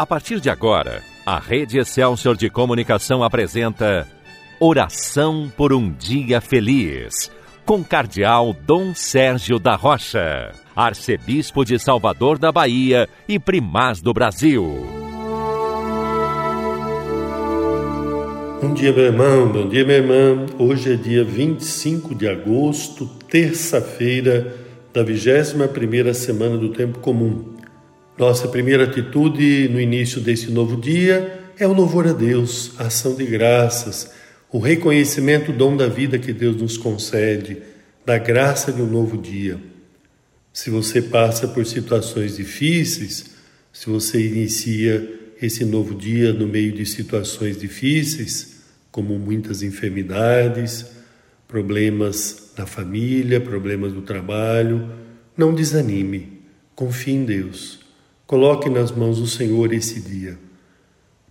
A partir de agora, a Rede Excelsior de Comunicação apresenta Oração por um Dia Feliz, com Cardeal Dom Sérgio da Rocha, Arcebispo de Salvador da Bahia e Primaz do Brasil. Bom dia, meu irmão, bom dia, minha irmã. Hoje é dia 25 de agosto, terça-feira da 21ª semana do Tempo Comum. Nossa primeira atitude no início desse novo dia é o louvor a Deus, a ação de graças, o reconhecimento do dom da vida que Deus nos concede, da graça de um novo dia. Se você passa por situações difíceis, se você inicia esse novo dia no meio de situações difíceis, como muitas enfermidades, problemas na família, problemas do trabalho, não desanime, confie em Deus. Coloque nas mãos do Senhor esse dia.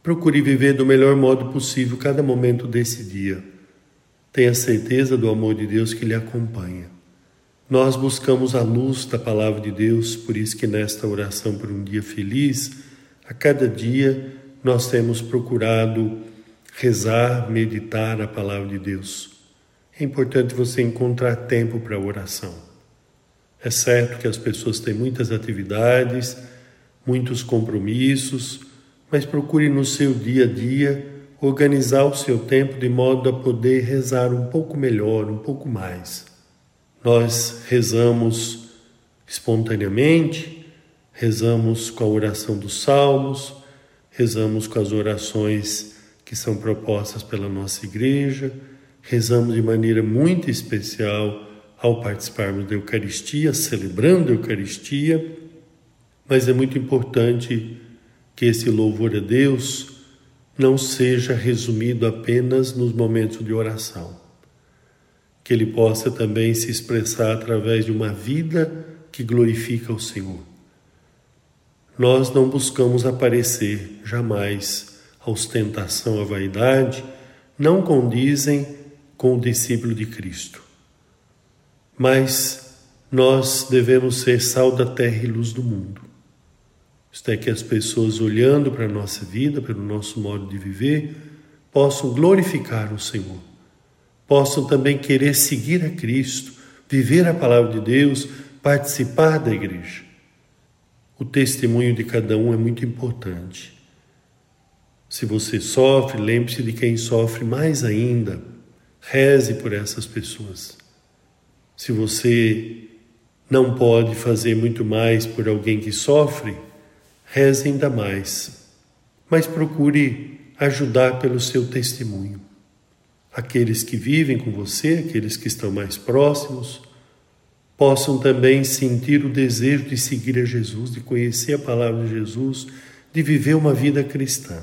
Procure viver do melhor modo possível cada momento desse dia. Tenha certeza do amor de Deus que lhe acompanha. Nós buscamos a luz da palavra de Deus, por isso que nesta oração por um dia feliz, a cada dia nós temos procurado rezar, meditar a palavra de Deus. É importante você encontrar tempo para oração. É certo que as pessoas têm muitas atividades, muitos compromissos, mas procure no seu dia a dia organizar o seu tempo de modo a poder rezar um pouco melhor, um pouco mais. Nós rezamos espontaneamente, rezamos com a oração dos salmos, rezamos com as orações que são propostas pela nossa igreja, rezamos de maneira muito especial ao participarmos da Eucaristia, celebrando a Eucaristia mas é muito importante que esse louvor a Deus não seja resumido apenas nos momentos de oração. Que ele possa também se expressar através de uma vida que glorifica o Senhor. Nós não buscamos aparecer jamais. A ostentação, a vaidade não condizem com o discípulo de Cristo. Mas nós devemos ser sal da terra e luz do mundo. Isto é, que as pessoas olhando para a nossa vida, pelo nosso modo de viver, possam glorificar o Senhor, possam também querer seguir a Cristo, viver a palavra de Deus, participar da igreja. O testemunho de cada um é muito importante. Se você sofre, lembre-se de quem sofre mais ainda. Reze por essas pessoas. Se você não pode fazer muito mais por alguém que sofre, reze ainda mais, mas procure ajudar pelo seu testemunho. Aqueles que vivem com você, aqueles que estão mais próximos, possam também sentir o desejo de seguir a Jesus, de conhecer a palavra de Jesus, de viver uma vida cristã.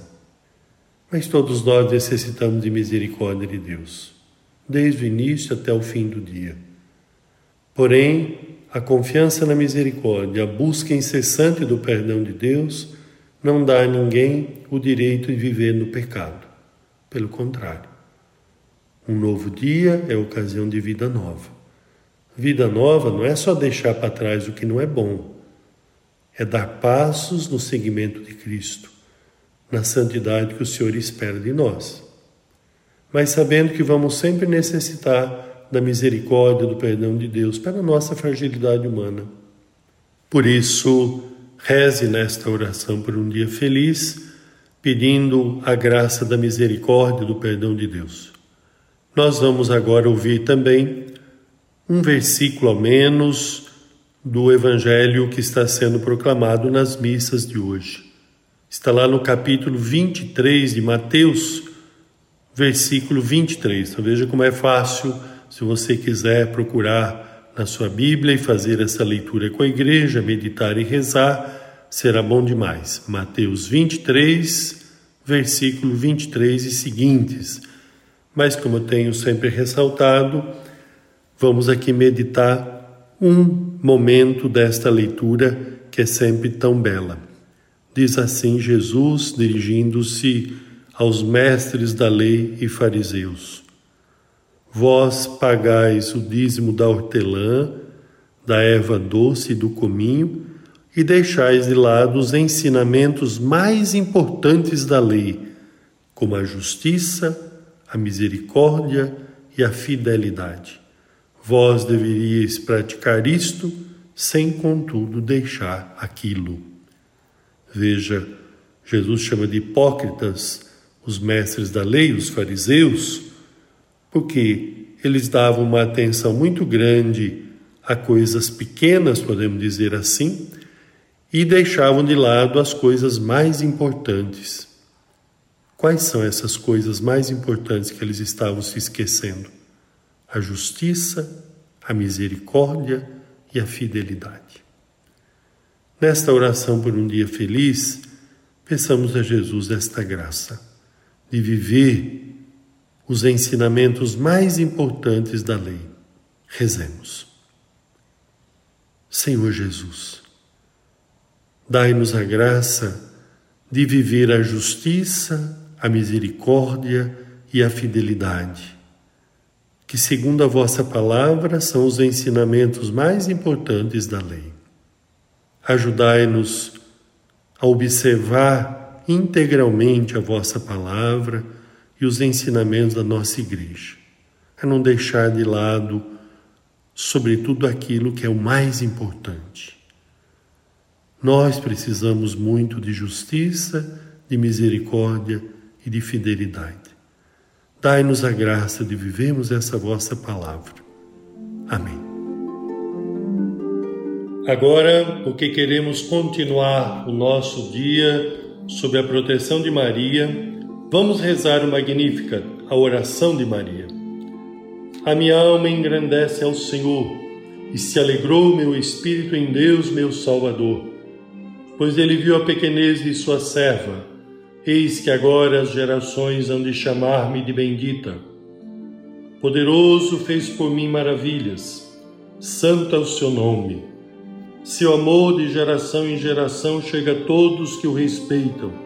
Mas todos nós necessitamos de misericórdia de Deus, desde o início até o fim do dia. Porém, a confiança na misericórdia, a busca incessante do perdão de Deus, não dá a ninguém o direito de viver no pecado. Pelo contrário, um novo dia é ocasião de vida nova. Vida nova não é só deixar para trás o que não é bom, é dar passos no seguimento de Cristo, na santidade que o Senhor espera de nós. Mas sabendo que vamos sempre necessitar da misericórdia, do perdão de Deus para a nossa fragilidade humana. Por isso, reze nesta oração por um dia feliz, pedindo a graça da misericórdia, do perdão de Deus. Nós vamos agora ouvir também um versículo ao menos do evangelho que está sendo proclamado nas missas de hoje. Está lá no capítulo 23 de Mateus, versículo 23. Então veja como é fácil se você quiser procurar na sua Bíblia e fazer essa leitura com a igreja, meditar e rezar, será bom demais. Mateus 23, versículo 23 e seguintes. Mas, como eu tenho sempre ressaltado, vamos aqui meditar um momento desta leitura que é sempre tão bela. Diz assim Jesus, dirigindo-se aos mestres da lei e fariseus: Vós pagais o dízimo da hortelã, da erva doce e do cominho, e deixais de lado os ensinamentos mais importantes da lei, como a justiça, a misericórdia e a fidelidade. Vós deveríeis praticar isto, sem contudo deixar aquilo. Veja, Jesus chama de hipócritas os mestres da lei, os fariseus, porque eles davam uma atenção muito grande a coisas pequenas, podemos dizer assim, e deixavam de lado as coisas mais importantes. Quais são essas coisas mais importantes que eles estavam se esquecendo? A justiça, a misericórdia e a fidelidade. Nesta oração por um dia feliz, peçamos a Jesus esta graça de viver os ensinamentos mais importantes da lei. Rezemos. Senhor Jesus, dai-nos a graça de viver a justiça, a misericórdia e a fidelidade, que, segundo a vossa palavra, são os ensinamentos mais importantes da lei. Ajudai-nos a observar integralmente a vossa palavra e os ensinamentos da nossa igreja, a não deixar de lado, sobretudo, aquilo que é o mais importante. Nós precisamos muito de justiça, de misericórdia e de fidelidade. Dai-nos a graça de vivermos essa vossa palavra. Amém. Agora, porque queremos continuar o nosso dia sob a proteção de Maria, Vamos rezar o Magnífica, a oração de Maria. A minha alma engrandece ao Senhor e se alegrou meu espírito em Deus, meu Salvador, pois ele viu a pequenez de sua serva. Eis que agora as gerações hão de chamar-me de bendita. Poderoso fez por mim maravilhas, santo é o seu nome. Seu amor de geração em geração chega a todos que o respeitam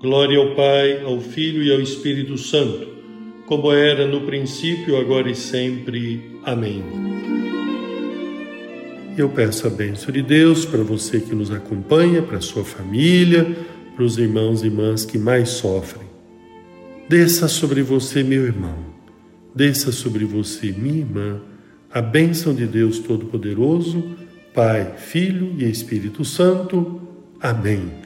Glória ao Pai, ao Filho e ao Espírito Santo, como era no princípio, agora e sempre. Amém. Eu peço a bênção de Deus para você que nos acompanha, para sua família, para os irmãos e irmãs que mais sofrem. Desça sobre você, meu irmão, desça sobre você, minha irmã, a bênção de Deus Todo-Poderoso, Pai, Filho e Espírito Santo. Amém.